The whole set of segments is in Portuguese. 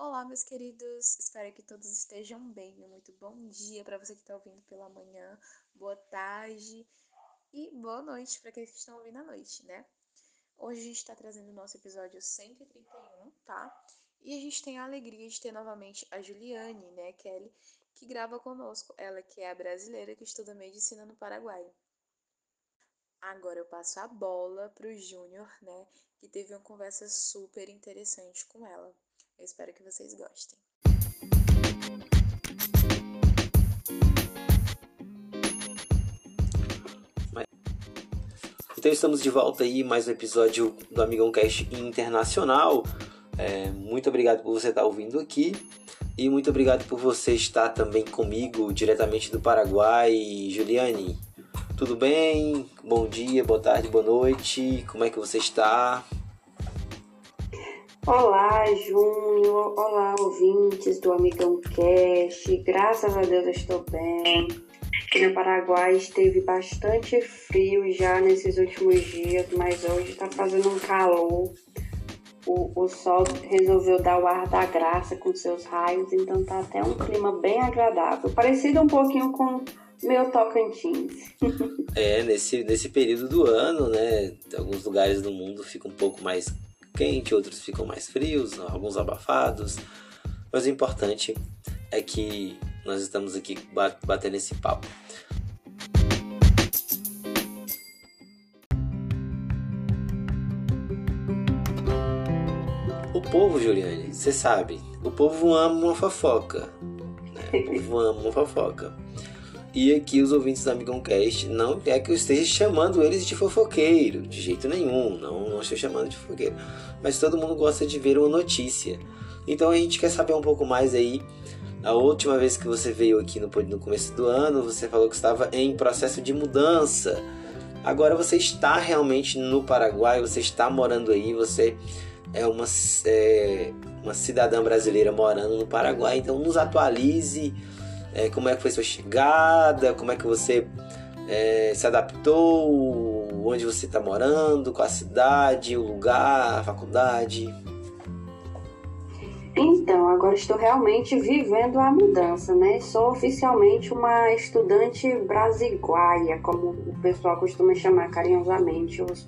Olá, meus queridos. Espero que todos estejam bem. Muito bom dia para você que está ouvindo pela manhã, boa tarde e boa noite para aqueles que estão ouvindo à noite, né? Hoje a gente está trazendo o nosso episódio 131, tá? E a gente tem a alegria de ter novamente a Juliane, né, Kelly, que grava conosco. Ela que é a brasileira que estuda medicina no Paraguai. Agora eu passo a bola para o Júnior, né, que teve uma conversa super interessante com ela. Eu espero que vocês gostem. Então estamos de volta aí, mais um episódio do Amigão Cast Internacional. É, muito obrigado por você estar ouvindo aqui e muito obrigado por você estar também comigo diretamente do Paraguai. Juliane, tudo bem? Bom dia, boa tarde, boa noite. Como é que você está? Olá, Júnior. Olá, ouvintes do Amigão Cast. Graças a Deus eu estou bem. Aqui no Paraguai esteve bastante frio já nesses últimos dias, mas hoje está fazendo um calor. O, o sol resolveu dar o ar da graça com seus raios, então tá até um clima bem agradável. Parecido um pouquinho com meu Tocantins. é, nesse, nesse período do ano, né? Alguns lugares do mundo ficam um pouco mais quente, outros ficam mais frios, alguns abafados. Mas o importante é que nós estamos aqui batendo esse papo. O povo, Juliane, você sabe, o povo ama uma fofoca. Né? O povo ama uma fofoca. E aqui os ouvintes do Amigão Cast não é que eu esteja chamando eles de fofoqueiro, de jeito nenhum, não, não estou chamando de fofoqueiro. Mas todo mundo gosta de ver uma notícia. Então a gente quer saber um pouco mais aí. A última vez que você veio aqui no, no começo do ano, você falou que estava em processo de mudança. Agora você está realmente no Paraguai, você está morando aí, você é uma, é, uma cidadã brasileira morando no Paraguai. Então nos atualize é, como é que foi sua chegada, como é que você é, se adaptou, onde você está morando, qual a cidade, o lugar, a faculdade. Então, agora estou realmente vivendo a mudança, né? Sou oficialmente uma estudante brasiguaia, como o pessoal costuma chamar carinhosamente os,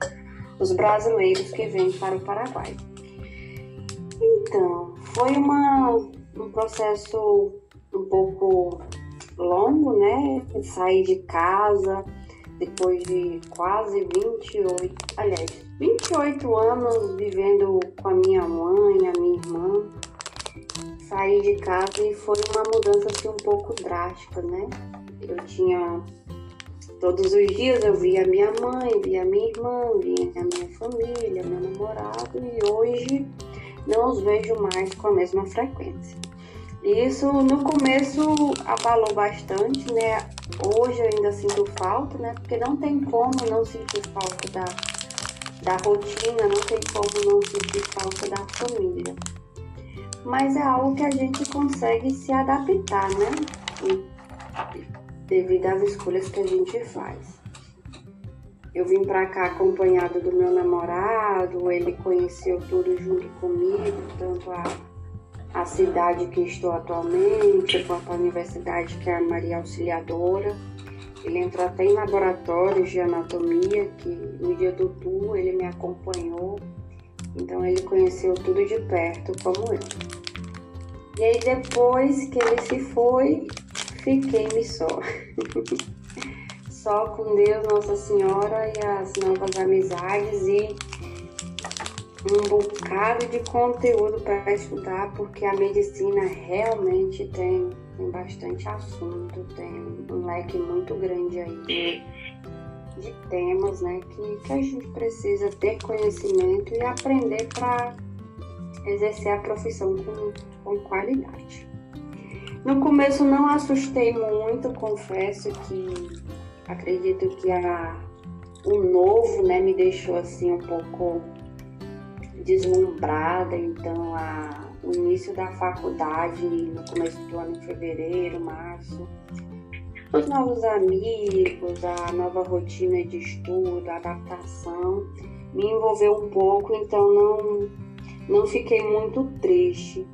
os brasileiros que vêm para o Paraguai. Então, foi uma, um processo um pouco longo, né? Sair de casa depois de quase 28, aliás, 28 anos vivendo com a minha mãe, a minha irmã. Saí de casa e foi uma mudança assim um pouco drástica, né? Eu tinha todos os dias eu via minha mãe, via minha irmã, via a minha família, meu namorado e hoje não os vejo mais com a mesma frequência. Isso no começo abalou bastante, né? Hoje eu ainda sinto falta, né? Porque não tem como não sentir falta da, da rotina, não tem como não sentir falta da família. Mas é algo que a gente consegue se adaptar, né? Devido às escolhas que a gente faz. Eu vim para cá acompanhado do meu namorado, ele conheceu tudo junto comigo, tanto a a cidade que estou atualmente, quanto a universidade que é a Maria Auxiliadora. Ele entrou até em laboratórios de anatomia, que no dia do tour ele me acompanhou, então ele conheceu tudo de perto como eu. E aí depois que ele se foi, fiquei-me só. só com Deus, Nossa Senhora e as novas amizades e um bocado de conteúdo para estudar, porque a medicina realmente tem, tem bastante assunto, tem um leque muito grande aí de, de temas né, que, que a gente precisa ter conhecimento e aprender para exercer a profissão com, com qualidade. No começo não assustei muito, confesso que acredito que a, o novo né, me deixou assim um pouco deslumbrada, então a, o início da faculdade no começo do ano, em fevereiro, março, os novos amigos, a nova rotina de estudo, a adaptação, me envolveu um pouco, então não, não fiquei muito triste.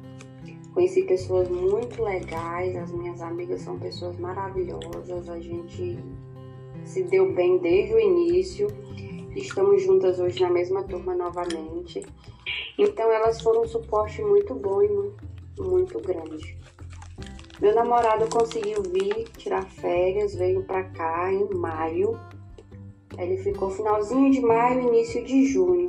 Conheci pessoas muito legais, as minhas amigas são pessoas maravilhosas, a gente se deu bem desde o início. Estamos juntas hoje na mesma turma novamente. Então elas foram um suporte muito bom e muito, grande. Meu namorado conseguiu vir tirar férias, veio para cá em maio. Ele ficou finalzinho de maio, início de junho.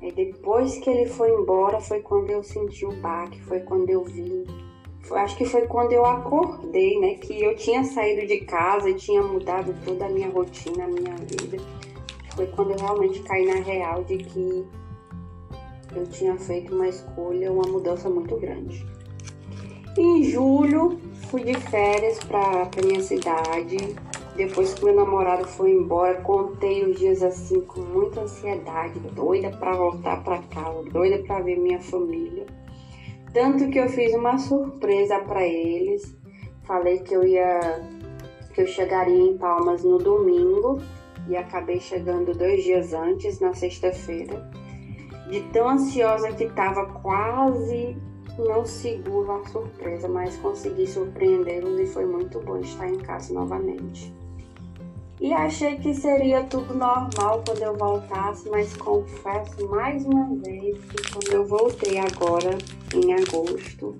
E depois que ele foi embora foi quando eu senti o baque, foi quando eu vi. Foi, acho que foi quando eu acordei, né? Que eu tinha saído de casa e tinha mudado toda a minha rotina, a minha vida. Foi quando eu realmente caí na real de que eu tinha feito uma escolha, uma mudança muito grande. Em julho, fui de férias para minha cidade. Depois que meu namorado foi embora, contei os dias assim com muita ansiedade, doida para voltar para casa, doida para ver minha família. Tanto que eu fiz uma surpresa para eles. Falei que eu ia que eu chegaria em Palmas no domingo e acabei chegando dois dias antes, na sexta-feira. De tão ansiosa que estava, quase não seguro a surpresa, mas consegui surpreendê-los e foi muito bom estar em casa novamente. E achei que seria tudo normal quando eu voltasse, mas confesso mais uma vez que quando eu voltei agora, em agosto,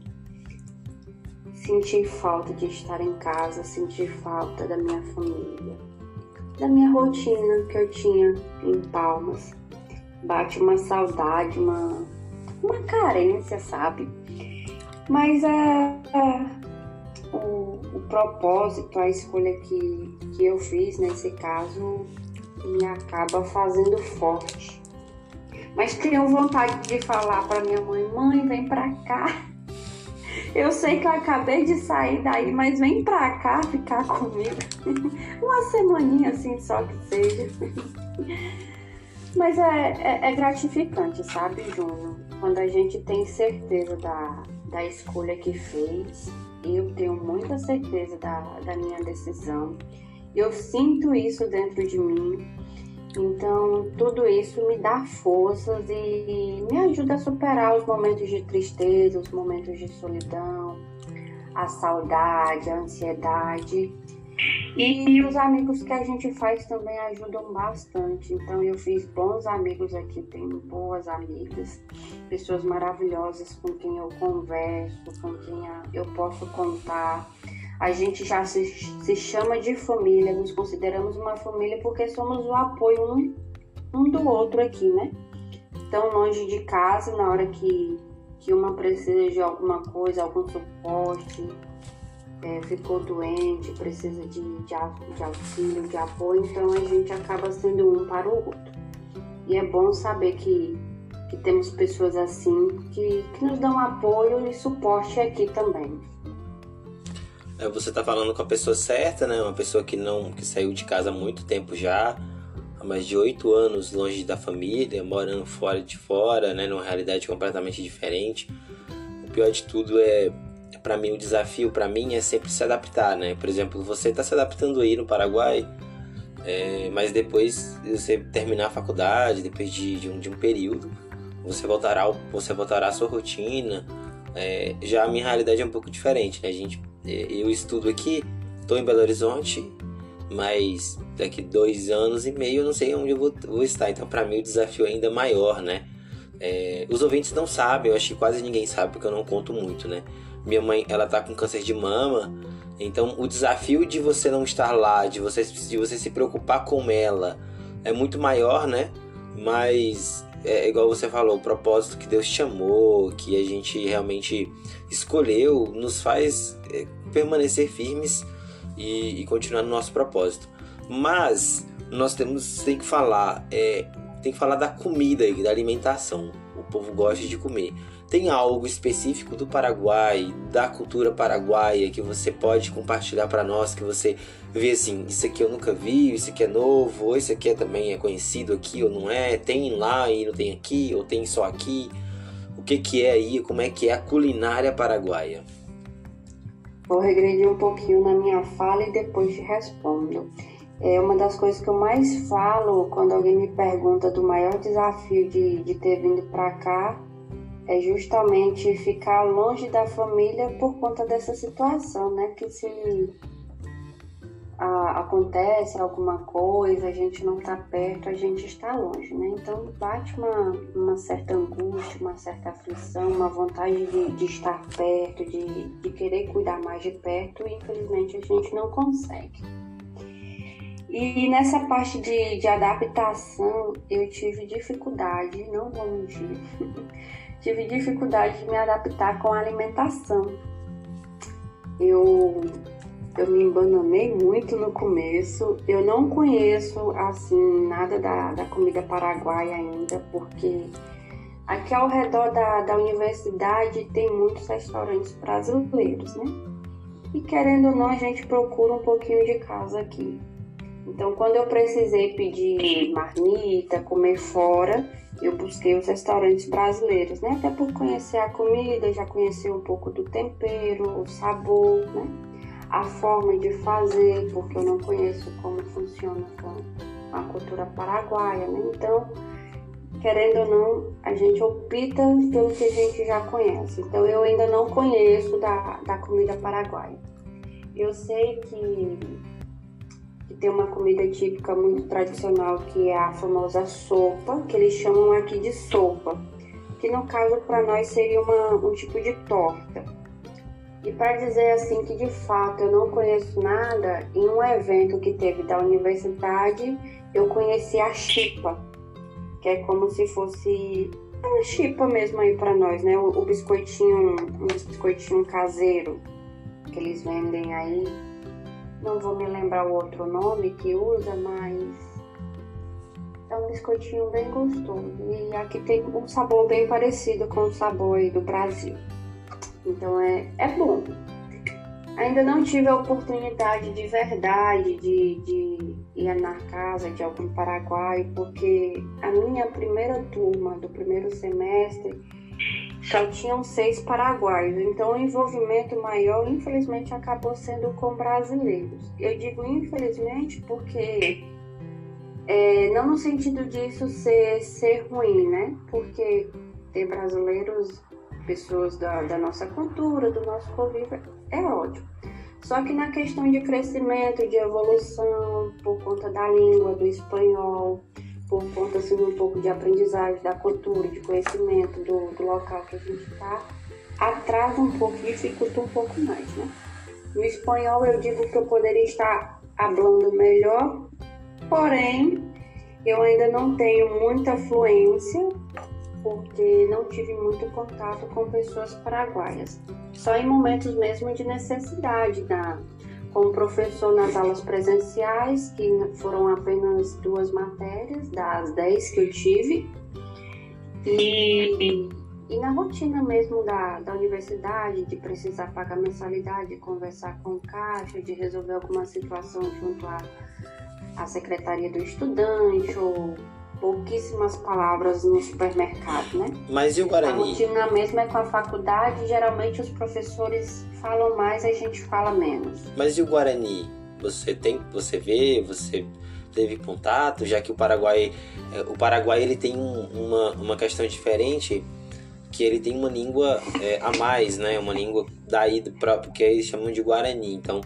senti falta de estar em casa, senti falta da minha família, da minha rotina que eu tinha em Palmas. Bate uma saudade, uma, uma carência, sabe? Mas é, é o, o, propósito, a escolha que, que eu fiz nesse caso me acaba fazendo forte. Mas tenho vontade de falar para minha mãe: mãe, vem pra cá. Eu sei que eu acabei de sair daí, mas vem pra cá ficar comigo. Uma semaninha assim só que seja. Mas é, é, é gratificante, sabe, Júnior? Quando a gente tem certeza da, da escolha que fez. Eu tenho muita certeza da, da minha decisão. Eu sinto isso dentro de mim. Então, tudo isso me dá forças e me ajuda a superar os momentos de tristeza, os momentos de solidão, a saudade, a ansiedade e os amigos que a gente faz também ajudam bastante. Então eu fiz bons amigos aqui, tenho boas amigas, pessoas maravilhosas com quem eu converso, com quem eu posso contar. A gente já se, se chama de família, nos consideramos uma família porque somos o apoio um, um do outro aqui, né? Tão longe de casa, na hora que, que uma precisa de alguma coisa, algum suporte, é, ficou doente, precisa de, de, de auxílio, de apoio, então a gente acaba sendo um para o outro. E é bom saber que, que temos pessoas assim que, que nos dão apoio e suporte aqui também. É, você está falando com a pessoa certa, né? Uma pessoa que não que saiu de casa há muito tempo já, há mais de oito anos longe da família, morando fora de fora, né? Numa realidade completamente diferente. O pior de tudo é para mim o desafio para mim é sempre se adaptar, né? Por exemplo, você está se adaptando aí no Paraguai, é, mas depois você terminar a faculdade, depois de, de, um, de um período, você voltará você voltará à sua rotina. É, já a minha realidade é um pouco diferente, né? A gente, é, eu estudo aqui, estou em Belo Horizonte, mas daqui dois anos e meio eu não sei onde eu vou, vou estar. Então, para mim o desafio é ainda maior, né? É, os ouvintes não sabem, eu acho que quase ninguém sabe porque eu não conto muito, né? minha mãe ela tá com câncer de mama, então o desafio de você não estar lá, de você, de você se preocupar com ela, é muito maior, né? Mas é igual você falou, o propósito que Deus chamou, que a gente realmente escolheu, nos faz é, permanecer firmes e, e, continuar no nosso propósito. Mas nós temos tem que falar, é, tem que falar da comida e da alimentação. O povo gosta de comer. Tem algo específico do Paraguai, da cultura paraguaia que você pode compartilhar para nós que você vê assim, isso aqui eu nunca vi, isso aqui é novo, ou isso aqui é, também é conhecido aqui ou não é, tem lá e não tem aqui, ou tem só aqui. O que que é aí, como é que é a culinária paraguaia? Vou regredir um pouquinho na minha fala e depois te respondo. É uma das coisas que eu mais falo quando alguém me pergunta do maior desafio de, de ter vindo para cá é justamente ficar longe da família por conta dessa situação, né? Que se a, acontece alguma coisa, a gente não está perto, a gente está longe, né? Então bate uma, uma certa angústia, uma certa aflição, uma vontade de, de estar perto, de, de querer cuidar mais de perto, e infelizmente a gente não consegue. E nessa parte de, de adaptação, eu tive dificuldade, não vou mentir, tive dificuldade de me adaptar com a alimentação. Eu, eu me embananei muito no começo. Eu não conheço assim nada da, da comida paraguaia ainda, porque aqui ao redor da, da universidade tem muitos restaurantes brasileiros, né? E querendo ou não, a gente procura um pouquinho de casa aqui. Então, quando eu precisei pedir marmita, comer fora, eu busquei os restaurantes brasileiros, né? Até por conhecer a comida, já conhecer um pouco do tempero, o sabor, né? A forma de fazer, porque eu não conheço como funciona a cultura paraguaia, né? Então, querendo ou não, a gente opta pelo que a gente já conhece. Então, eu ainda não conheço da, da comida paraguaia. Eu sei que tem uma comida típica muito tradicional que é a famosa sopa, que eles chamam aqui de sopa, que no caso para nós seria uma, um tipo de torta. E para dizer assim que de fato eu não conheço nada, em um evento que teve da universidade, eu conheci a chipa, que é como se fosse uma chipa mesmo aí para nós, né? O, o biscoitinho, um biscoitinho caseiro que eles vendem aí não vou me lembrar o outro nome que usa, mas é um biscoitinho bem gostoso. E aqui tem um sabor bem parecido com o sabor do Brasil. Então é, é bom. Ainda não tive a oportunidade de verdade de, de ir na casa de algum paraguaio, porque a minha primeira turma do primeiro semestre só tinham seis paraguaios, então o envolvimento maior, infelizmente, acabou sendo com brasileiros. Eu digo infelizmente porque, é, não no sentido disso ser, ser ruim, né? Porque ter brasileiros, pessoas da, da nossa cultura, do nosso convívio, é ótimo. Só que na questão de crescimento, de evolução, por conta da língua, do espanhol, por conta assim, um pouco de aprendizagem da cultura, de conhecimento do, do local que a gente está, atrasa um pouco, dificulta um pouco mais, né? No espanhol eu digo que eu poderia estar falando melhor, porém eu ainda não tenho muita fluência porque não tive muito contato com pessoas paraguaias. Só em momentos mesmo de necessidade da como professor nas aulas presenciais, que foram apenas duas matérias das dez que eu tive. E, e na rotina mesmo da, da universidade, de precisar pagar mensalidade, de conversar com o caixa, de resolver alguma situação junto à, à secretaria do estudante ou pouquíssimas palavras no supermercado, né? Mas e o Guarani? A rotina mesmo é com a faculdade, geralmente os professores falam mais, a gente fala menos. Mas e o Guarani? Você tem, você vê, você teve contato, já que o Paraguai, é, o Paraguai ele tem um, uma, uma questão diferente, que ele tem uma língua é, a mais, né? Uma língua daí do próprio que eles chamam de Guarani. Então,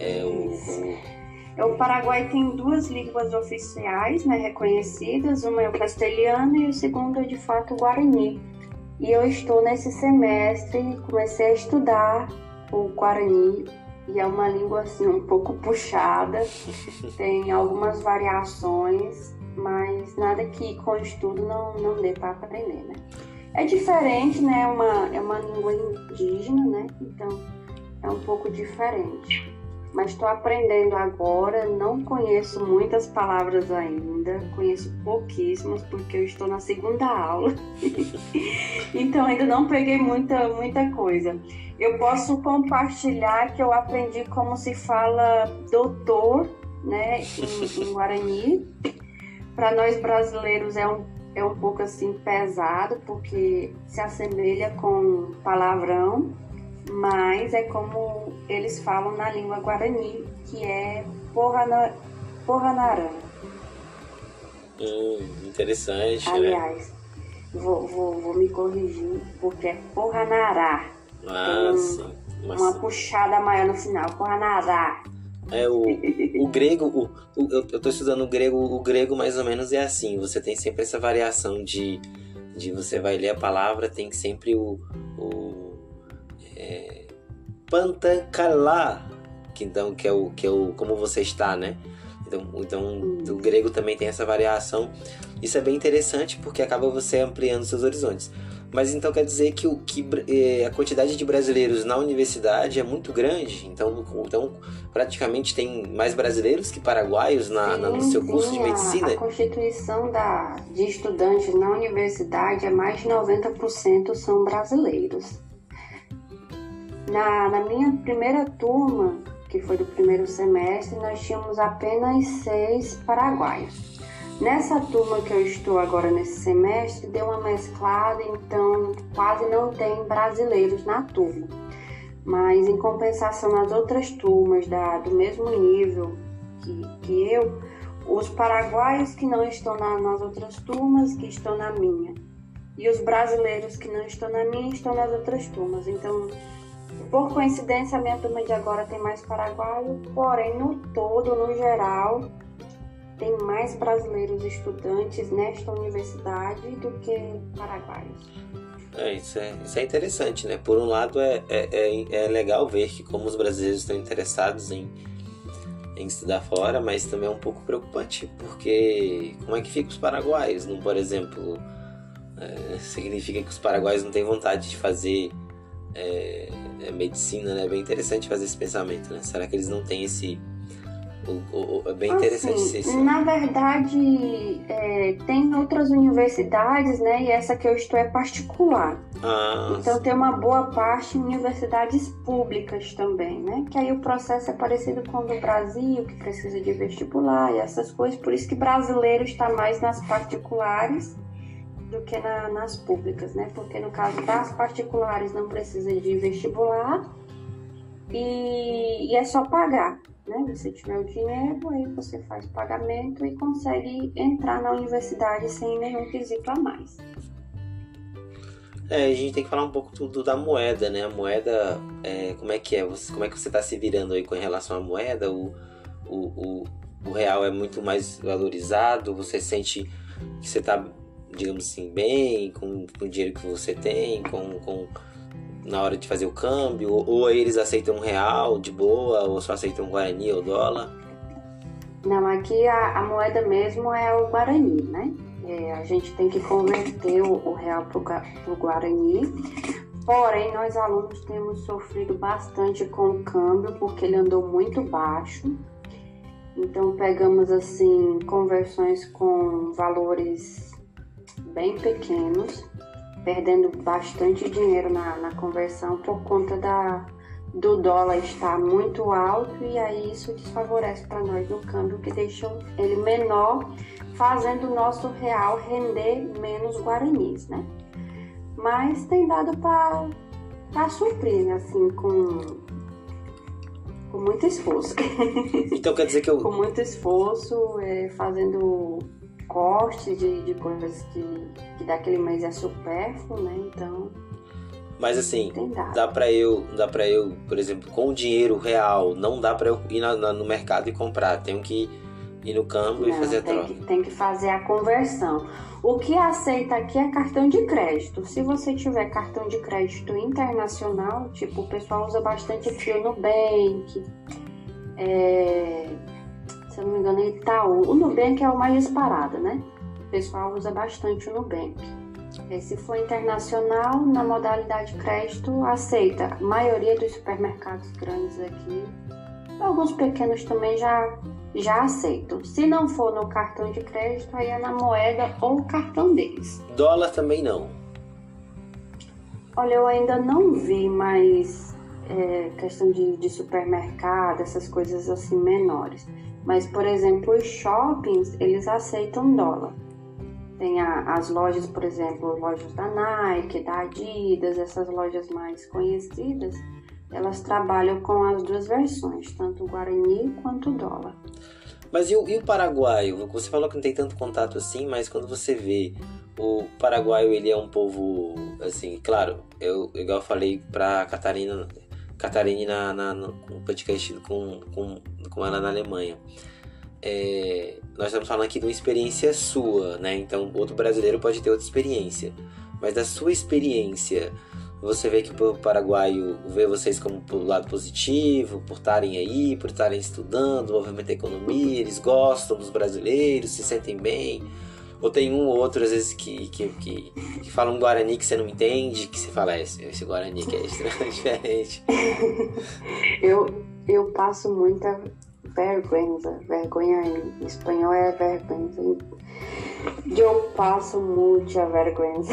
é o, o é, o Paraguai tem duas línguas oficiais né, reconhecidas, uma é o castelhano e o segundo é de fato o guarani. E eu estou nesse semestre e comecei a estudar o guarani e é uma língua assim um pouco puxada, tem algumas variações, mas nada que com estudo não, não dê para aprender, né? É diferente, né? É uma, é uma língua indígena, né? Então é um pouco diferente mas estou aprendendo agora. Não conheço muitas palavras ainda, conheço pouquíssimas porque eu estou na segunda aula, então ainda não peguei muita, muita coisa. Eu posso compartilhar que eu aprendi como se fala doutor, né, em, em Guarani. Para nós brasileiros é um, é um pouco assim pesado porque se assemelha com palavrão mas é como eles falam na língua guarani, que é porra Porranarã. Hum, interessante. Né? Aliás, né? vou, vou, vou me corrigir, porque é Porranará. Ah, Tem sim. Uma puxada maior no final, Porranará. É, o, o grego, o, o- eu, tô estudando o grego, o grego mais ou menos é assim, você tem sempre essa variação de, de você vai ler a palavra, tem sempre o, o é, pantakalá, que então que é o que é o como você está, né? Então, então o grego também tem essa variação. Isso é bem interessante porque acaba você ampliando seus horizontes. Mas então quer dizer que, o, que eh, a quantidade de brasileiros na universidade é muito grande. Então, então praticamente tem mais brasileiros que paraguaios na, na- no Sim, seu curso sim, de a- medicina. A, constituição da, de estudantes na universidade é mais de 90% são brasileiros. Na, na minha primeira turma, que foi do primeiro semestre, nós tínhamos apenas seis paraguaios. Nessa turma que eu estou agora nesse semestre, deu uma mesclada, então quase não tem brasileiros na turma. Mas em compensação nas outras turmas da, do mesmo nível que, que eu, os paraguaios que não estão na- nas outras turmas, que estão na minha. E os brasileiros que não estão na minha, estão nas outras turmas. Então, por coincidência, a minha turma de agora tem mais paraguaio, porém, no todo, no geral, tem mais brasileiros estudantes nesta universidade do que paraguaios. É, isso é, isso é interessante, né? Por um lado, é, é, é, é legal ver que como os brasileiros estão interessados em, em estudar fora, mas também é um pouco preocupante, porque como é que fica os paraguaios? Não, por exemplo, é, significa que os paraguaios não têm vontade de fazer é, é, medicina, né? É bem interessante fazer esse pensamento, né? Será que eles não têm esse... o- o- o- é bem interessante Assim, esse... Na verdade, é, tem outras universidades, né? E essa que eu estou é particular. Ah, Então tem uma boa parte em universidades públicas também, né? Que aí o processo é parecido com o do Brasil, que precisa de vestibular e essas coisas. Por isso que brasileiro está mais nas particulares do que na- nas públicas, né? Porque no caso das particulares não precisa de vestibular e, e é só pagar, né? Você tiver o dinheiro, aí você faz o pagamento e consegue entrar na universidade sem nenhum quesito a mais. É, a gente tem que falar um pouco tudo da moeda, né? A moeda, é, como é que é? Você, como é que você está se virando aí com relação à moeda? O, o, o, o real é muito mais valorizado? Você sente que você está, digamos assim, bem com, com o dinheiro que você tem, com, com na hora de fazer o câmbio? Ou, ou eles aceitam um real de boa, ou só aceitam guarani ou dólar? Não, aqui a, a moeda mesmo é o Guarani, né? É, a gente tem que converter o, o real para o Guarani. Porém, nós alunos temos sofrido bastante com o câmbio, porque ele andou muito baixo. Então, pegamos, assim, conversões com valores bem pequenos, perdendo bastante dinheiro na, na conversão por conta da, do dólar estar muito alto e aí isso desfavorece para nós no câmbio, que deixa ele menor, fazendo o nosso real render menos guaranis, né? Mas tem dado para suprir, assim, com, com muito esforço. Então quer dizer que eu, com muito esforço, é, fazendo cortes de, de coisas que, que daquele mês é supérfluo, né? Então mas assim, dá pra eu, dá para eu, por exemplo, com o dinheiro real, não dá pra eu ir na- na- no mercado e comprar. Tenho que ir no e Não, fazer a troca. que, tem que fazer a conversão. O que aceita aqui é cartão de crédito. Se você tiver cartão de crédito internacional, tipo, o pessoal usa bastante aqui o Nubank, é, se eu não me engano, é Itaú. O Nubank é o mais disparado, né? O pessoal usa bastante o Nubank. E se for internacional, na modalidade crédito, aceita. A maioria dos supermercados grandes aqui, alguns pequenos também já já aceitam. Se não for no cartão de crédito, aí é na moeda ou cartão deles. Dólar também não. Olha, eu ainda não vi, mas é, questão de, de supermercado, essas coisas assim menores. Mas, por exemplo, os shoppings, eles aceitam dólar. Tem a- as lojas, por exemplo, lojas da Nike, da Adidas, essas lojas mais conhecidas, elas trabalham com as duas versões, tanto o Guarani quanto o dólar. Mas e o, e o paraguaio? Você falou que não tem tanto contato assim, mas quando você vê o paraguaio, ele é um povo, assim, claro, eu igual eu falei pra Catarina, Catarina na, na, no podcast com, com, com ela na Alemanha. É, nós estamos falando aqui de uma experiência sua, né? Então, outro brasileiro pode ter outra experiência. Mas da sua experiência, você vê que o povo paraguaio vê vocês como pelo lado positivo, por estarem aí, por estarem estudando, movimento da economia, eles gostam dos brasileiros, se sentem bem. Ou tem um ou outro, às vezes, que, que, que, que fala um Guarani que você não entende, que você fala, esse, esse Guarani que é estranho, diferente. eu, eu passo muita vergüenza. Vergonha em espanhol é vergüenza. Eu passo muita vergüenza.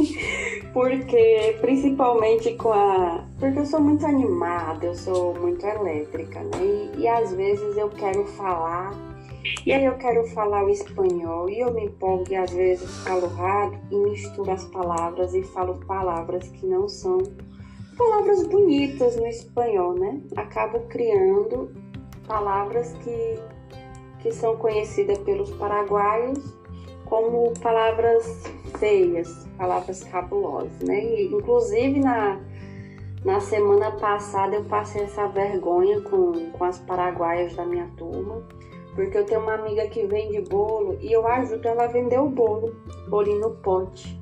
porque, principalmente com a. Porque eu sou muito animada, eu sou muito elétrica, né? E, e às vezes eu quero falar. E aí eu quero falar o espanhol e eu me empolgo e às vezes falo rápido e misturo as palavras e falo palavras que não são palavras bonitas no espanhol, né? Acabo criando palavras que, que são conhecidas pelos paraguaios como palavras feias, palavras cabulosas, né? E, inclusive na, na semana passada eu passei essa vergonha com, com as paraguaias da minha turma, porque eu tenho uma amiga que vende bolo e eu ajudo ela a vender o bolo, bolinho no pote.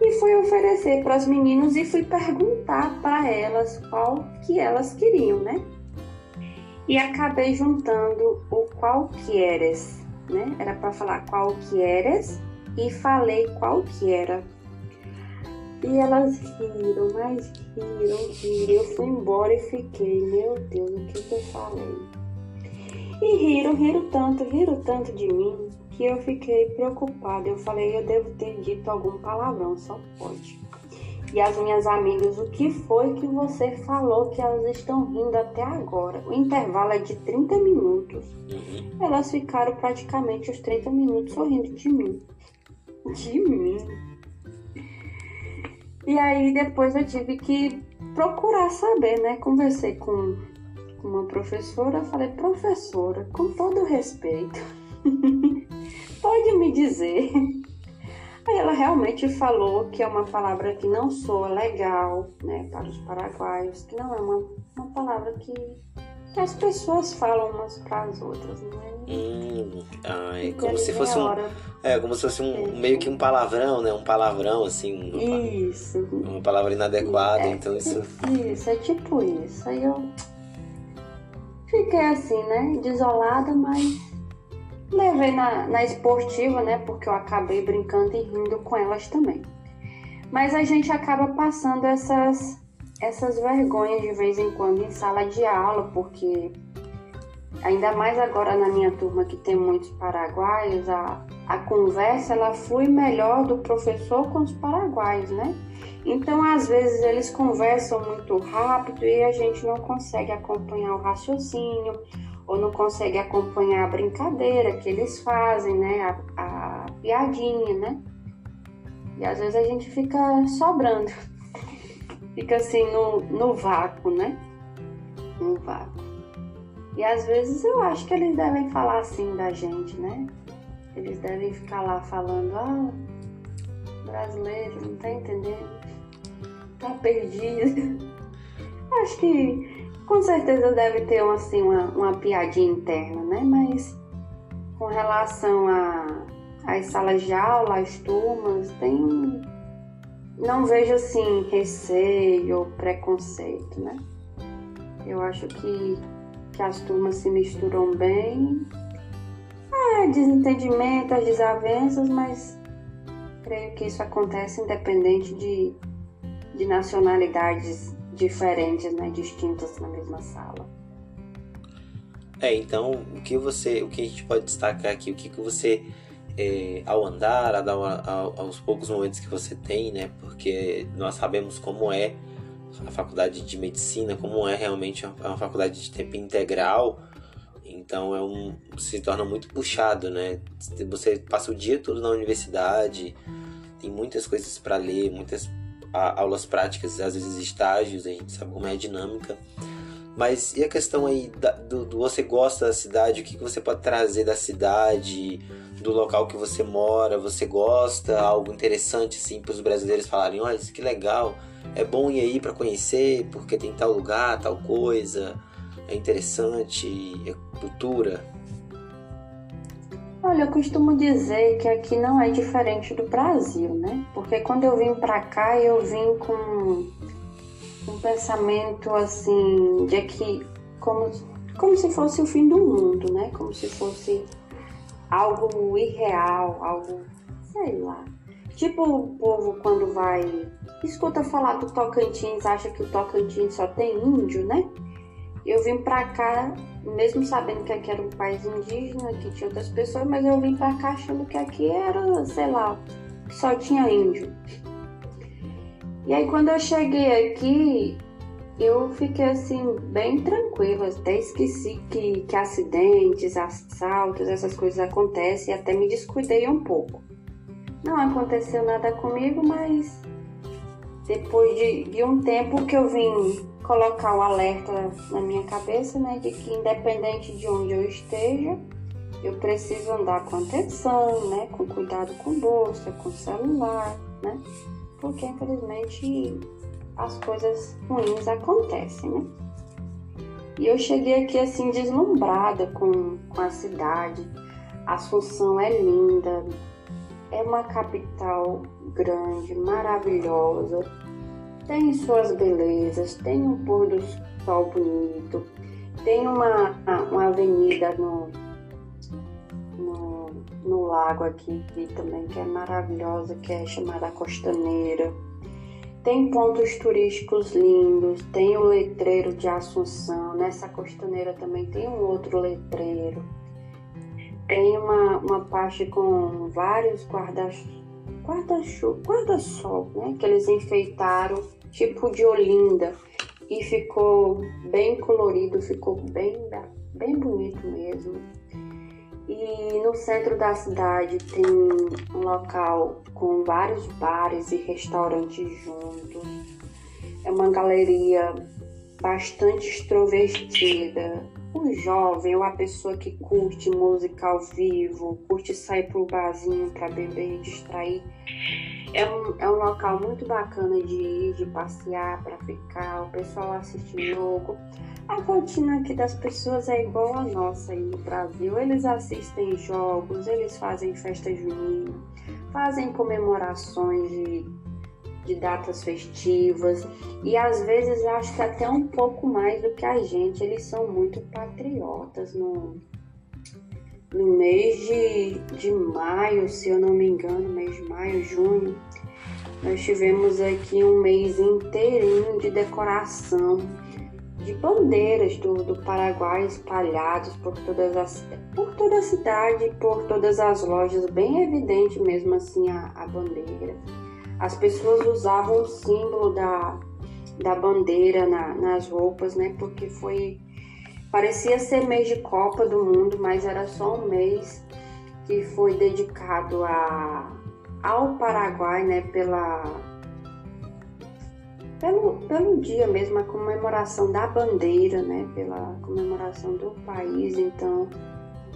E fui oferecer para as meninas e fui perguntar para elas qual que elas queriam, né? e acabei juntando o qual que eres, né? Era para falar qual que eres e falei qual que era. E elas riram, mas riram, riram. Eu fui embora e fiquei, meu Deus, o que, que eu falei? E riram, riram tanto, riram tanto de mim que eu fiquei preocupada. Eu falei, eu devo ter dito algum palavrão, só pode e as minhas amigas o que foi que você falou que elas estão rindo até agora. O intervalo é de 30 minutos. Uhum. Elas ficaram praticamente os 30 minutos sorrindo de mim. De mim. E aí depois eu tive que procurar saber, né? Conversei com uma professora, falei, professora, com todo respeito, pode me dizer Aí ela realmente falou que é uma palavra que não soa legal, né, para os paraguaios, que não é uma, uma palavra que, que as pessoas falam umas para as outras, não é? Hum, ai, como se fosse um, é, como se fosse um meio que um palavrão, né? Um palavrão assim. Uma, isso. Uma palavra inadequada, é, então isso. Isso é tipo isso. Aí eu fiquei assim, né? Desolada, mas Levei na, na esportiva, né? Porque eu acabei brincando e rindo com elas também. Mas a gente acaba passando essas, essas vergonhas de vez em quando em sala de aula, porque ainda mais agora na minha turma que tem muitos paraguaios, a, a conversa ela flui melhor do professor com os paraguaios, né? Então, às vezes, eles conversam muito rápido e a gente não consegue acompanhar o raciocínio ou não consegue acompanhar a brincadeira que eles fazem, né? A, a piadinha, né? E às vezes a gente fica sobrando, fica assim no, no vácuo, né? No vácuo. E às vezes eu acho que eles devem falar assim da gente, né? Eles devem ficar lá falando, ah, brasileiro, não tá entendendo, tá perdido. Acho que com certeza deve ter assim, uma, uma piadinha interna, né? Mas com relação a, às salas de aula, às turmas, tem. Não vejo assim receio ou preconceito, né? Eu acho que, que as turmas se misturam bem. É, desentendimento, as desavenças, mas creio que isso acontece independente de, de nacionalidades diferentes, né, distintas na mesma sala. É, então o que você, o que a gente pode destacar aqui, o que, que você é, ao andar, aos poucos momentos que você tem, né, porque nós sabemos como é a faculdade de medicina, como é realmente uma faculdade de tempo integral, então é um se torna muito puxado, né? Você passa o dia todo na universidade, tem muitas coisas para ler, muitas aulas práticas, às vezes estágios, a gente sabe como é a dinâmica. Mas e a questão aí da, do, do, você gosta da cidade? O que, que você pode trazer da cidade, do local que você mora? Você gosta? Algo interessante assim para os brasileiros falarem: olha, que legal, é bom ir aí para conhecer, porque tem tal lugar, tal coisa, é interessante, é cultura. Olha, eu costumo dizer que aqui não é diferente do Brasil, né? Porque quando eu vim para cá, eu vim com um pensamento assim de que como como se fosse o fim do mundo, né? Como se fosse algo irreal, algo sei lá. Tipo o povo quando vai escuta falar do Tocantins, acha que o Tocantins só tem índio, né? Eu vim pra cá, mesmo sabendo que aqui era um país indígena, que tinha outras pessoas, mas eu vim pra cá achando que aqui era, sei lá, só tinha índio. E aí quando eu cheguei aqui, eu fiquei assim, bem tranquila, até esqueci que, que acidentes, assaltos, essas coisas acontecem até me descuidei um pouco. Não aconteceu nada comigo, mas depois de, de um tempo que eu vim colocar o alerta na minha cabeça, né, de que independente de onde eu esteja, eu preciso andar com atenção, né, com cuidado com bolsa, com celular, né, porque infelizmente as coisas ruins acontecem, né. E eu cheguei aqui assim deslumbrada com, com a cidade. Assunção é linda, é uma capital grande, maravilhosa, tem suas belezas, tem um pôr do sol bonito, tem uma, uma avenida no, no, no lago aqui, aqui também que é maravilhosa, que é chamada Costaneira. Tem pontos turísticos lindos, tem o letreiro de Assunção, nessa costaneira também tem um outro letreiro. Tem uma, uma parte com vários guarda-sol, guarda né? Que eles enfeitaram tipo de Olinda e ficou bem colorido, ficou bem, bem bonito mesmo. E no centro da cidade tem um local com vários bares e restaurantes juntos. É uma galeria bastante extrovertida, um jovem ou a pessoa que curte música ao vivo, curte sair pro barzinho para beber e distrair, é um, é um local muito bacana de ir, de passear, para ficar, o pessoal assiste jogo. A rotina aqui das pessoas é igual a nossa aí no Brasil. Eles assistem jogos, eles fazem festa junina, fazem comemorações de de datas festivas e às vezes acho que até um pouco mais do que a gente. Eles são muito patriotas no, no mês de, de maio, se eu não me engano, mês de maio, junho. Nós tivemos aqui um mês inteirinho de decoração de bandeiras do, do Paraguai espalhados por, todas as, por toda a cidade, por todas as lojas, bem evidente mesmo assim a, a bandeira as pessoas usavam o símbolo da, da bandeira na, nas roupas, né? Porque foi. Parecia ser mês de Copa do Mundo, mas era só um mês que foi dedicado a, ao Paraguai, né? Pela, pelo, pelo dia mesmo, a comemoração da bandeira, né? Pela comemoração do país. Então,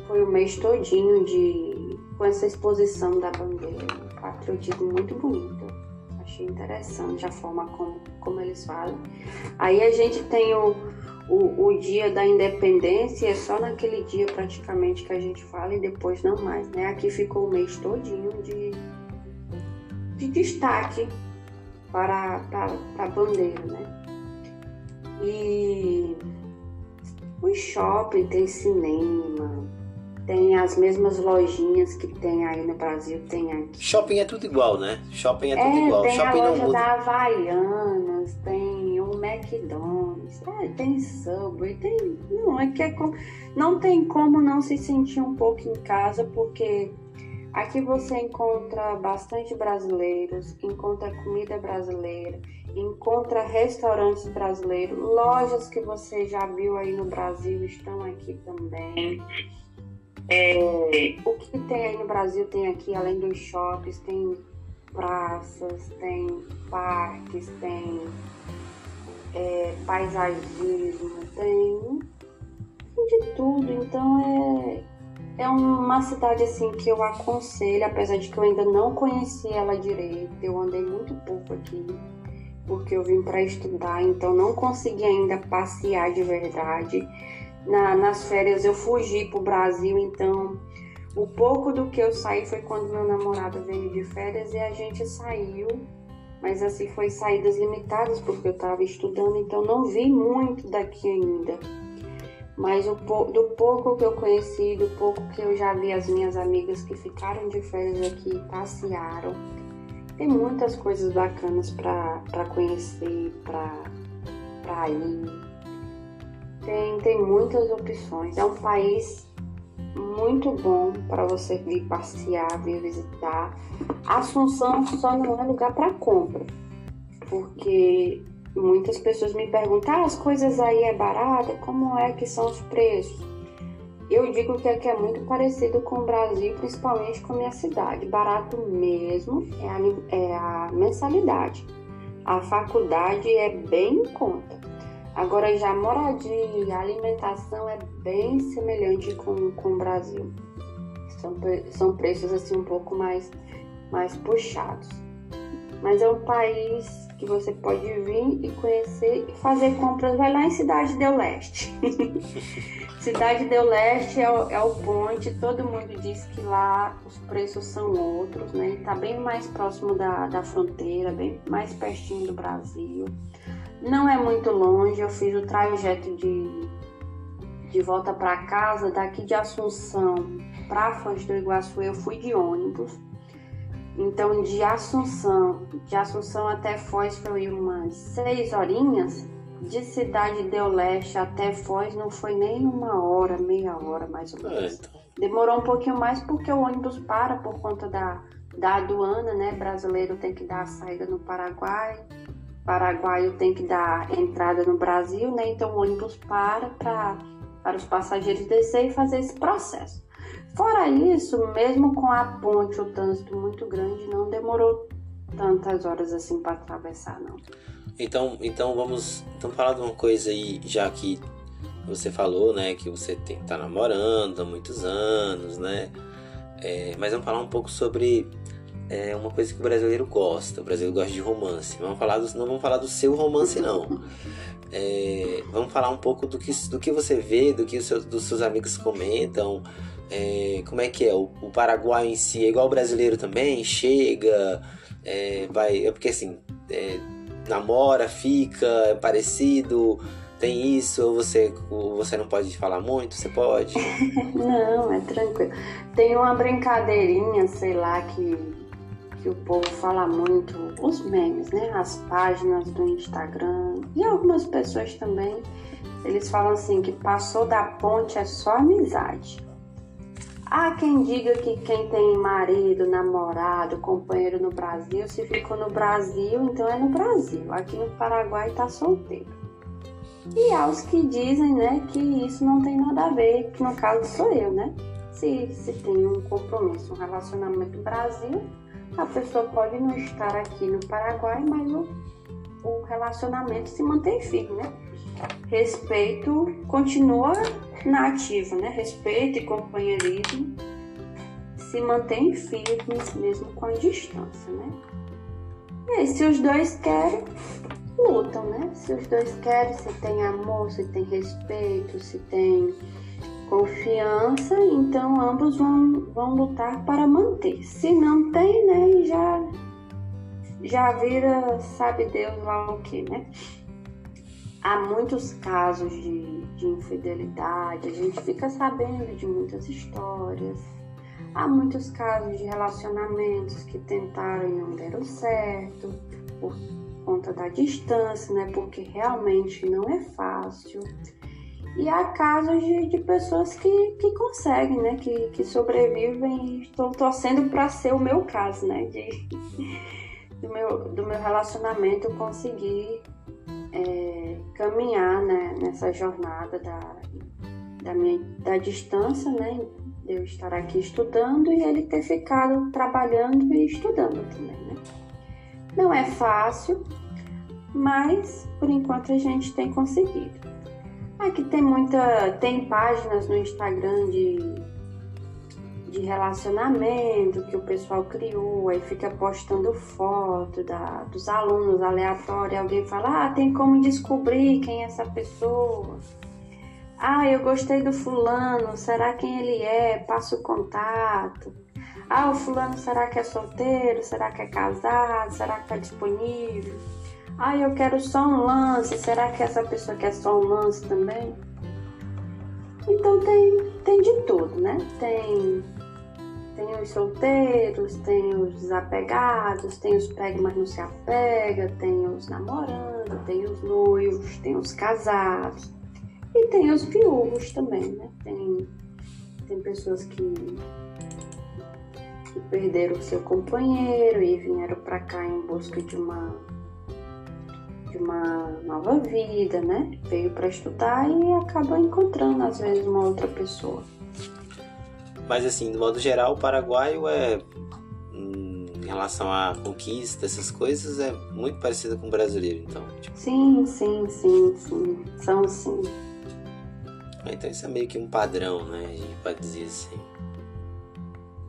foi o mês todinho de, com essa exposição da bandeira. Um patriotismo muito bonito achei interessante a forma como, como eles falam. Aí a gente tem o, o, o dia da independência, é só naquele dia praticamente que a gente fala e depois não mais, né? Aqui ficou o mês todinho de, de destaque para, para, a bandeira, né? E o shopping tem cinema, tem as mesmas lojinhas que tem aí no Brasil, tem aqui. Shopping é tudo igual, né? Shopping é tudo é, igual. Tem Shopping a loja da Havaianas, tem o McDonald's, é, tem Subway, tem. Não, é que é com... não tem como não se sentir um pouco em casa, porque aqui você encontra bastante brasileiros, encontra comida brasileira, encontra restaurantes brasileiros, lojas que você já viu aí no Brasil estão aqui também. É, o que tem aí no Brasil tem aqui, além dos shoppings, tem praças, tem parques, tem é, paisagismo, tem de tudo. Então é, é uma cidade assim que eu aconselho, apesar de que eu ainda não conheci ela direito. Eu andei muito pouco aqui, porque eu vim para estudar, então não consegui ainda passear de verdade. Na, nas férias eu fugi para o Brasil, então o pouco do que eu saí foi quando meu namorado veio de férias e a gente saiu mas assim foi saídas limitadas porque eu estava estudando, então não vi muito daqui ainda. Mas o, do pouco que eu conheci, do pouco que eu já vi as minhas amigas que ficaram de férias aqui, passearam, tem muitas coisas bacanas para conhecer, para ir. Tem, tem muitas opções. É um país muito bom para você vir passear, vir visitar. Assunção só não é lugar para compra, porque muitas pessoas me perguntam: ah, as coisas aí é barata, como é que são os preços? Eu digo que aqui é muito parecido com o Brasil, principalmente com a minha cidade. Barato mesmo é a, é a mensalidade. A faculdade é bem em conta. Agora já moradia, alimentação é bem semelhante com, com o Brasil. São, são preços assim um pouco mais, mais puxados. Mas é um país que você pode vir e conhecer e fazer compras. Vai lá em Cidade do Leste. Cidade do Leste é o, é o ponte, todo mundo diz que lá os preços são outros, né? Está bem mais próximo da, da fronteira, bem mais pertinho do Brasil. Não é muito longe, eu fiz o trajeto de, de volta para casa, daqui de Assunção para Foz do Iguaçu, eu fui de ônibus. Então, de Assunção, de Assunção até Foz foi umas seis horinhas. De Cidade do Leste até Foz não foi nem uma hora, meia hora mais ou menos. É, então. Demorou um pouquinho mais porque o ônibus para por conta da, da aduana, né? Brasileiro tem que dar a saída no Paraguai paraguaio tem que dar entrada no Brasil, né? Então o ônibus para pra, para os passageiros descer e fazer esse processo. Fora isso, mesmo com a ponte, o trânsito muito grande, não demorou tantas horas assim para atravessar, não. Então, então vamos então falar de uma coisa aí, já que você falou, né, que você tem, tá namorando há muitos anos, né? É, mas vamos falar um pouco sobre é uma coisa que o brasileiro gosta. O brasileiro gosta de romance. Vamos falar do, não vamos falar do seu romance, não. É, vamos falar um pouco do que, do que você vê, do que os seus, dos seus amigos comentam. É, como é que é? O, o Paraguai em si é igual o brasileiro também? Chega, é, vai. É porque assim, é, namora, fica, é parecido tem isso, ou você, você não pode falar muito, você pode? não, é tranquilo. Tem uma brincadeirinha, sei lá, que que o povo fala muito, os memes, né? As páginas do Instagram e algumas pessoas também, eles falam assim que passou da ponte é só amizade. Há quem diga que quem tem marido, namorado, companheiro no Brasil, se ficou no Brasil, então é no Brasil. Aqui no Paraguai tá solteiro. E há os que dizem, né, que isso não tem nada a ver, que no caso sou eu, né? Se, se tem um compromisso, um relacionamento no Brasil, a pessoa pode não estar aqui no Paraguai, mas o, o relacionamento se mantém firme, né? Respeito continua na ativa, né? Respeito e companheirismo se mantém firmes mesmo com a distância, né? E se os dois querem, lutam, né? Se os dois querem, se tem amor, se tem respeito, se tem confiança, então ambos vão, vão lutar para manter. Se não tem, né, já, já vira, sabe Deus lá o que, né? Há muitos casos de, de infidelidade, a gente fica sabendo de muitas histórias. Há muitos casos de relacionamentos que tentaram e não deram certo por conta da distância, né? Porque realmente não é fácil. E há casos de, de pessoas que, que conseguem, né? Que, que sobrevivem e estou torcendo para ser o meu caso, né? De, do, meu, do meu relacionamento conseguir é, caminhar né, nessa jornada da, da, minha, da distância, né? De eu estar aqui estudando e ele ter ficado trabalhando e estudando também, né? Não é fácil, mas por enquanto a gente tem conseguido. Aqui tem muita, tem páginas no Instagram de, de relacionamento que o pessoal criou, aí fica postando foto da, dos alunos aleatórios, alguém fala, ah, tem como descobrir quem é essa pessoa. Ah, eu gostei do fulano, será quem ele é? Passa o contato. Ah, o fulano será que é solteiro? Será que é casado? Será que está disponível? Ah, eu quero só um lance. Será que essa pessoa quer só um lance também? Então tem, tem de tudo, né? Tem, tem os solteiros, tem os desapegados, tem os pega mas não se apega, tem os namorando, tem os noivos, tem os casados e tem os viúvos também, né? Tem, tem pessoas que, que perderam o seu companheiro e vieram para cá em busca de uma de uma nova vida, né? Veio para estudar e acaba encontrando às vezes uma outra pessoa. Mas assim, de modo geral, o paraguaio é hum, em relação à conquista, essas coisas, é muito parecido com o brasileiro, então. Tipo... Sim, sim, sim, sim. São sim. Então isso é meio que um padrão, né? A gente pode dizer assim.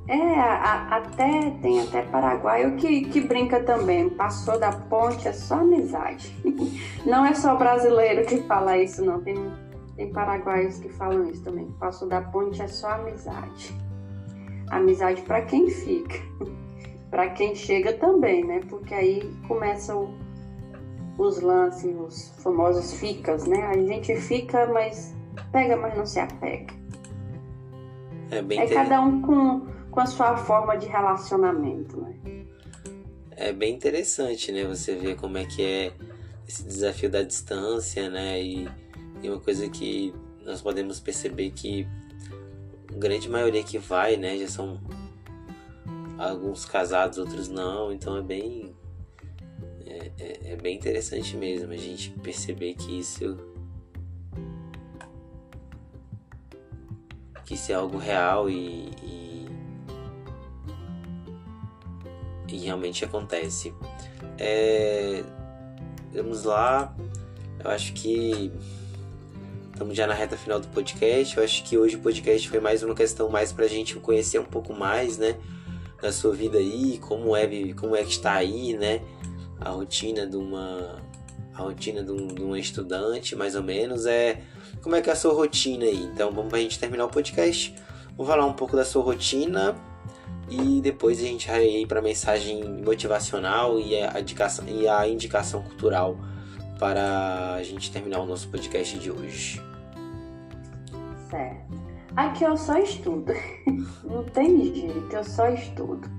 É, a, até tem até paraguaio que, que brinca também. Passou da ponte é só amizade. Não é só brasileiro que fala isso, não. Tem, tem paraguaios que falam isso também. Passou da ponte é só amizade. Amizade para quem fica. para quem chega também, né? Porque aí começam os lances, os famosos ficas, né? A gente fica, mas pega, mas não se apega. É, bem é cada um com com a sua forma de relacionamento, né? É bem interessante, né? Você ver como é que é esse desafio da distância, né? E, e uma coisa que nós podemos perceber que a grande maioria que vai, né? Já são alguns casados, outros não. Então é bem é, é, é bem interessante mesmo a gente perceber que isso que isso é algo real e, e e realmente acontece. É, vamos lá, eu acho que estamos já na reta final do podcast. Eu acho que hoje o podcast foi mais uma questão mais para a gente conhecer um pouco mais, né, da sua vida aí, como é como é que está aí, né, a rotina de uma a rotina de, um, de estudante, mais ou menos, é como é que é a sua rotina aí. Então vamos para a gente terminar o podcast. Vou falar um pouco da sua rotina e depois a gente vai para a mensagem motivacional e a, indicação, e a indicação cultural para a gente terminar o nosso podcast de hoje. Certo. Aqui eu só estudo. Não tem jeito, eu só estudo.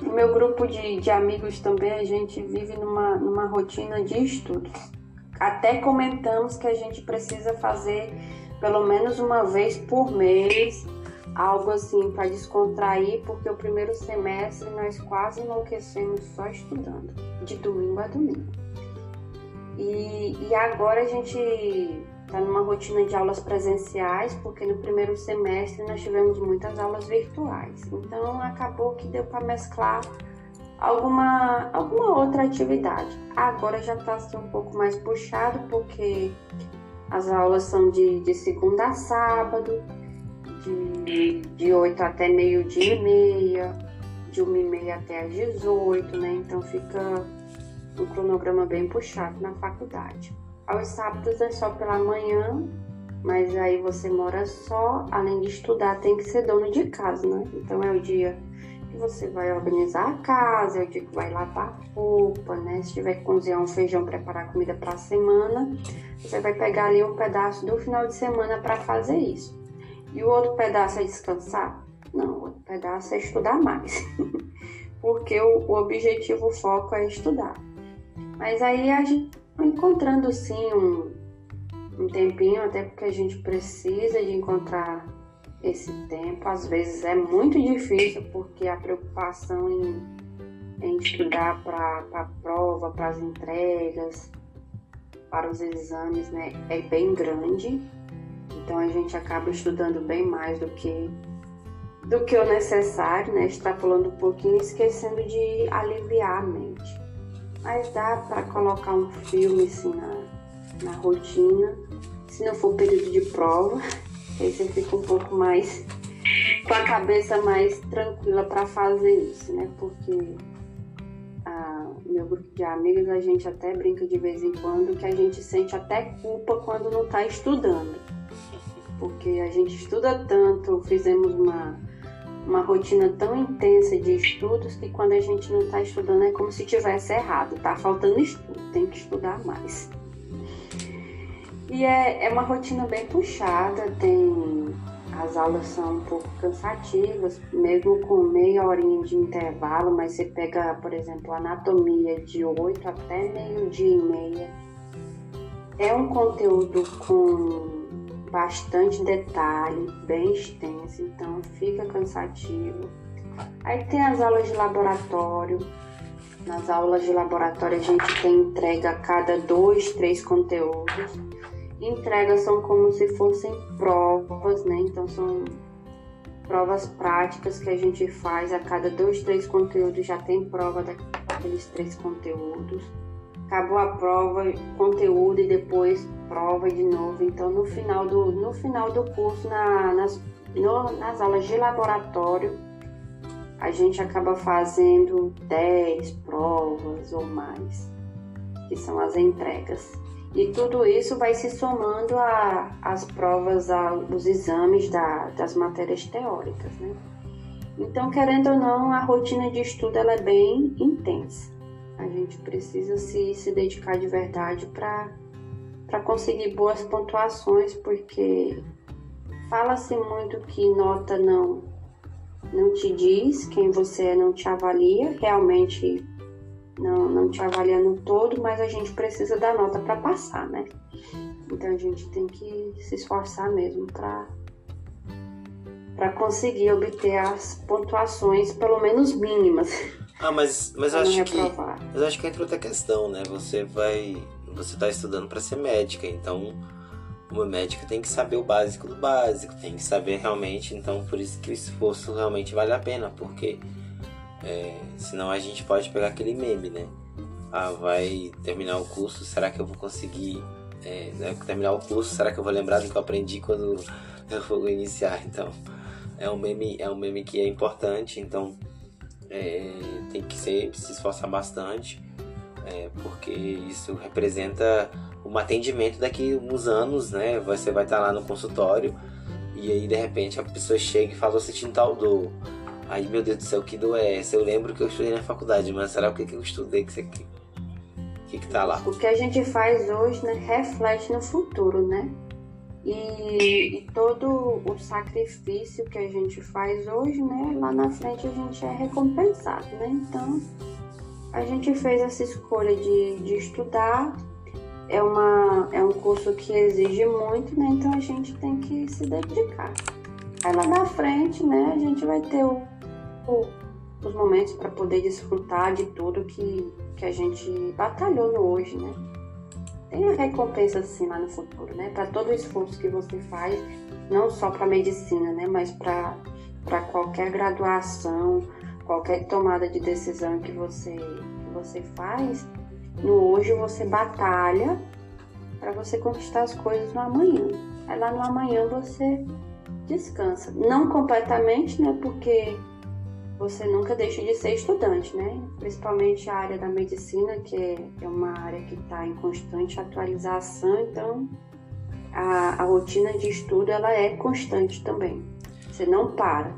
No meu grupo de, de amigos também a gente vive numa, numa rotina de estudo. Até comentamos que a gente precisa fazer pelo menos uma vez por mês algo assim para descontrair, porque o primeiro semestre nós quase enlouquecemos só estudando, de domingo a domingo. E, e agora a gente está numa rotina de aulas presenciais, porque no primeiro semestre nós tivemos muitas aulas virtuais. Então acabou que deu para mesclar alguma, alguma outra atividade. Agora já está assim, um pouco mais puxado, porque as aulas são de, de segunda a sábado de, de 8 até meio-dia e meia, de 1 e meia até às 18, né? Então fica um cronograma bem puxado na faculdade. Aos sábados é só pela manhã, mas aí você mora só, além de estudar, tem que ser dono de casa, né? Então é o dia que você vai organizar a casa, é o dia que vai lavar roupa, né? Se tiver que cozinhar um feijão, preparar comida para a semana, você vai pegar ali um pedaço do final de semana para fazer isso. E o outro pedaço é descansar? Não, o outro pedaço é estudar mais. Porque o, o, objetivo, o foco é estudar. Mas aí a gente encontrando sim um, um tempinho, até porque a gente precisa de encontrar esse tempo. Às vezes é muito difícil, porque a preocupação em, em estudar para a prova, para as entregas, para os exames, né, é bem grande. Então a gente acaba estudando bem mais do que do que o necessário, né? Extrapolando um pouquinho, esquecendo de aliviar a mente. Mas dá para colocar um filme assim na, na rotina, se não for período de prova, aí você fica um pouco mais com a cabeça mais tranquila para fazer isso, né? Porque a, meu grupo de amigas a gente até brinca de vez em quando que a gente sente até culpa quando não está estudando. Porque a gente estuda tanto, fizemos uma, uma rotina tão intensa de estudos que quando a gente não está estudando é como se tivesse errado, tá faltando estudo, tem que estudar mais. E é, é uma rotina bem puxada, tem as aulas são um pouco cansativas, mesmo com meia horinha de intervalo, mas você pega, por exemplo, anatomia de 8 até meio-dia e meia. É um conteúdo com bastante detalhe, bem extenso, então fica cansativo. Aí tem as aulas de laboratório. Nas aulas de laboratório a gente tem entrega a cada dois, três conteúdos entregas são como se fossem provas, né? Então são provas práticas que a gente faz a cada dois, três conteúdos já tem prova daqueles três conteúdos. Acabou a prova, conteúdo e depois prova de novo. Então no final do, no final do curso, na, nas, no, nas aulas de laboratório, a gente acaba fazendo 10 provas ou mais, que são as entregas. E tudo isso vai se somando às provas, aos exames da, das matérias teóricas, né? Então, querendo ou não, a rotina de estudo ela é bem intensa. A gente precisa se, se dedicar de verdade para conseguir boas pontuações, porque fala-se muito que nota não, não te diz, quem você é não te avalia. Realmente não, não te avaliando todo, mas a gente precisa da nota para passar, né? Então a gente tem que se esforçar mesmo para para conseguir obter as pontuações pelo menos mínimas. Ah, mas mas acho que mas acho que entra outra questão, né? Você vai você está estudando para ser médica, então uma médica tem que saber o básico do básico, tem que saber realmente, então por isso que o esforço realmente vale a pena, porque é, senão a gente pode pegar aquele meme, né? Ah, vai terminar o curso, será que eu vou conseguir é, né, terminar o curso? Será que eu vou lembrar do que eu aprendi quando eu vou iniciar? Então, é um meme, é um meme que é importante, então é, tem que sempre se esforçar bastante, é, porque isso representa um atendimento daqui uns anos, né? Você vai estar lá no consultório e aí de repente a pessoa chega e fala, você sentindo tal dor Aí, meu Deus do céu, que dor é essa? Eu lembro que eu estudei na faculdade, mas será o que, que eu estudei que aqui? O que, que tá lá? O que a gente faz hoje né, reflete no futuro, né? E, e, todo o sacrifício que a gente faz hoje, né? Lá na frente a gente é recompensado, né? Então, a gente fez essa escolha de, de estudar. É, uma, é um curso que exige muito, né? Então a gente tem que se dedicar. Aí lá na frente, né, a gente vai ter o os momentos para poder desfrutar de tudo que, que a gente batalhou hoje, né? Tem a recompensa assim lá no futuro, né? Para todo o esforço que você faz, não só para medicina, né? Mas para qualquer graduação, qualquer tomada de decisão que você, que você faz, no hoje você batalha para você conquistar as coisas no amanhã. Aí lá no amanhã você descansa. Não completamente, né? Porque você nunca deixa de ser estudante, né? Principalmente a área da medicina, que é uma área que está em constante atualização, então a, a, rotina de estudo ela é constante também. Você não para.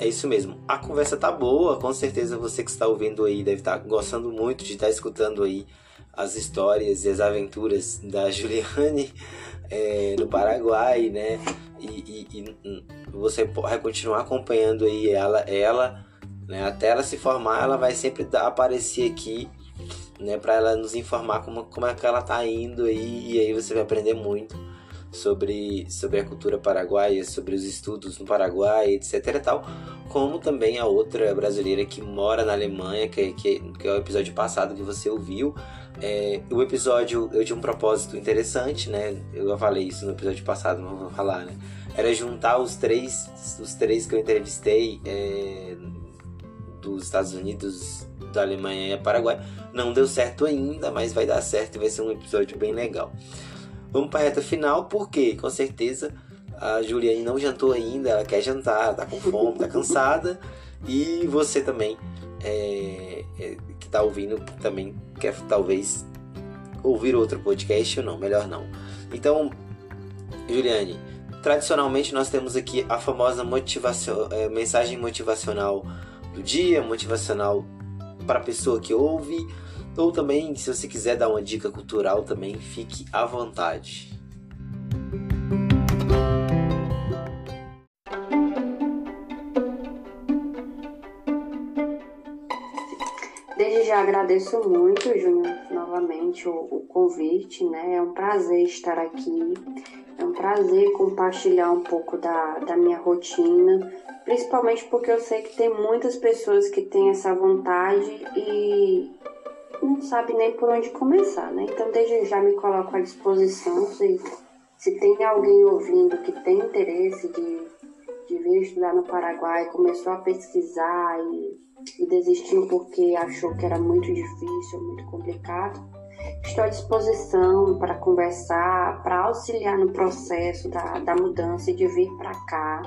É isso mesmo. A conversa tá boa, com certeza você que está ouvindo aí deve estar tá gostando muito de estar tá escutando aí as histórias e as aventuras da Juliane é, no Paraguai, né? E, e, e, você vai continuar acompanhando aí ela, ela né? até ela se formar, ela vai sempre aparecer aqui, né? Para ela nos informar como, como é que ela tá indo aí, e aí você vai aprender muito sobre, sobre a cultura paraguaia, sobre os estudos no Paraguai, etc e tal, como também a outra brasileira que mora na Alemanha, que, que, que é o episódio passado que você ouviu, é, o episódio eu tinha um propósito interessante, né? Eu já falei isso no episódio passado, não vou falar, né? Era juntar os três, os três que eu entrevistei é, dos Estados Unidos, da Alemanha e Paraguai, Não deu certo ainda, mas vai dar certo e vai ser um episódio bem legal. Vamos para a reta final, porque com certeza a Juliane não jantou ainda, ela quer jantar, tá com fome, tá cansada. E você também, é, é, que tá ouvindo, também quer talvez ouvir outro podcast ou não, melhor não. Então, Juliane, tradicionalmente nós temos aqui a famosa motivação, é, mensagem motivacional do dia, motivacional para a pessoa que ouve, ou também, se você quiser dar uma dica cultural também, fique à vontade. Agradeço muito, Júnior, novamente o, o convite, né? É um prazer estar aqui, é um prazer compartilhar um pouco da, da minha rotina, principalmente porque eu sei que tem muitas pessoas que têm essa vontade e não sabe nem por onde começar, né? Então, desde já me coloco à disposição. Se, se tem alguém ouvindo que tem interesse de, de vir estudar no Paraguai, começou a pesquisar e, e desistiu porque achou que era muito difícil, muito complicado, estou à disposição para conversar, para auxiliar no processo da, da mudança e de vir para cá.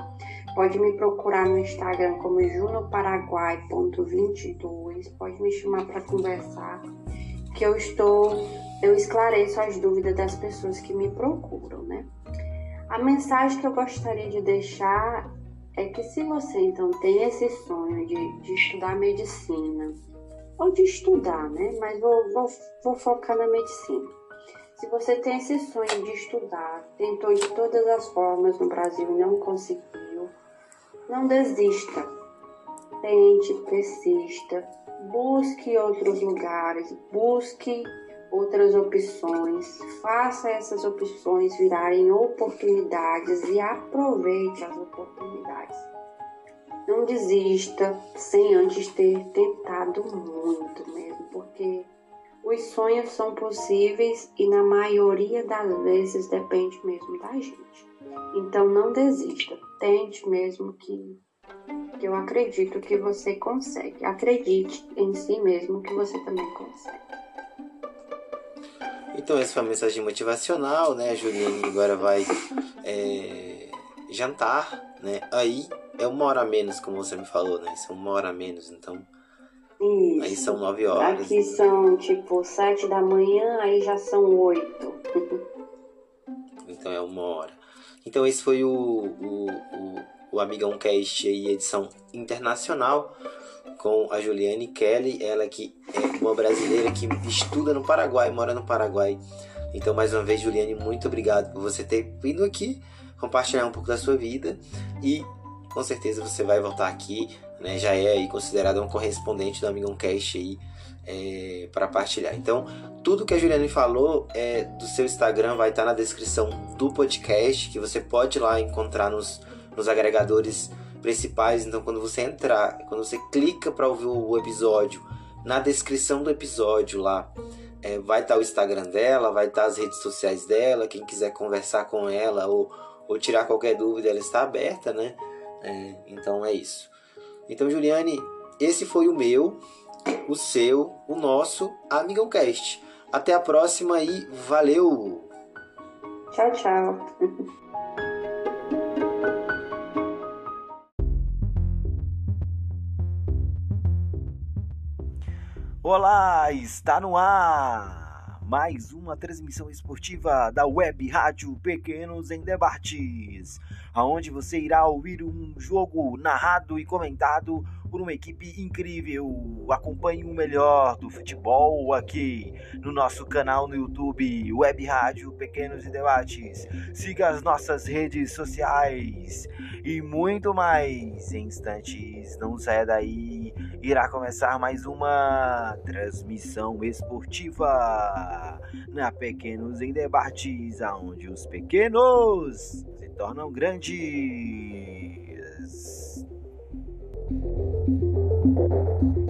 Pode me procurar no Instagram como junoparaguai.22. Pode me chamar para conversar, que eu estou, eu esclareço as dúvidas das pessoas que me procuram, né? A mensagem que eu gostaria de deixar é que se você então tem esse sonho de, de estudar medicina, ou de estudar, né? Mas vou, vou, vou focar na medicina. Se você tem esse sonho de estudar, tentou de todas as formas no Brasil e não conseguiu, não desista. Tente, persista, busque outros lugares, busque outras opções, faça essas opções virarem oportunidades e aproveite as oportunidades. Não desista sem antes ter tentado muito mesmo, porque os sonhos são possíveis e na maioria das vezes depende mesmo da gente. Então não desista, tente mesmo que, que eu acredito que você consegue. Acredite em si mesmo que você também consegue. Então essa foi a mensagem motivacional, né? A Juliane agora vai é, jantar, né? Aí é uma hora a menos, como você me falou, né? São uma hora a menos, então. Isso. Aí são nove horas. Aqui são tipo sete da manhã, aí já são oito. então é uma hora. Então esse foi o, o, o, o Amigão Cast aí, edição internacional, com a Juliane Kelly, ela que é uma brasileira que estuda no Paraguai, mora no Paraguai. Então, mais uma vez, Juliane, muito obrigado por você ter vindo aqui compartilhar um pouco da sua vida e com certeza você vai voltar aqui, né? Já é aí considerado um correspondente do Amigão Cast aí é, para partilhar. Então, tudo que a Juliane falou é, do seu Instagram vai estar na descrição do podcast, que você pode lá encontrar nos, nos agregadores principais. Então, quando você entrar, quando você clica para ouvir o episódio, na descrição do episódio lá é, vai estar o Instagram dela, vai estar as redes sociais dela. Quem quiser conversar com ela ou, ou tirar qualquer dúvida, ela está aberta, né? É, então é isso. Então, Juliane, esse foi o meu o seu, o nosso Amigão Cast. Até a próxima e valeu! Tchau, tchau. Olá, está no ar mais uma transmissão esportiva da Web Rádio Pequenos em Debates, aonde você irá ouvir um jogo narrado e comentado por uma equipe incrível. Acompanhe o melhor do futebol aqui no nosso canal no YouTube, Web Rádio Pequenos e Debates. Siga as nossas redes sociais e muito mais. Em instantes, não saia daí. Irá começar mais uma transmissão esportiva na Pequenos em Debates, aonde os pequenos se tornam grandes. Thank you.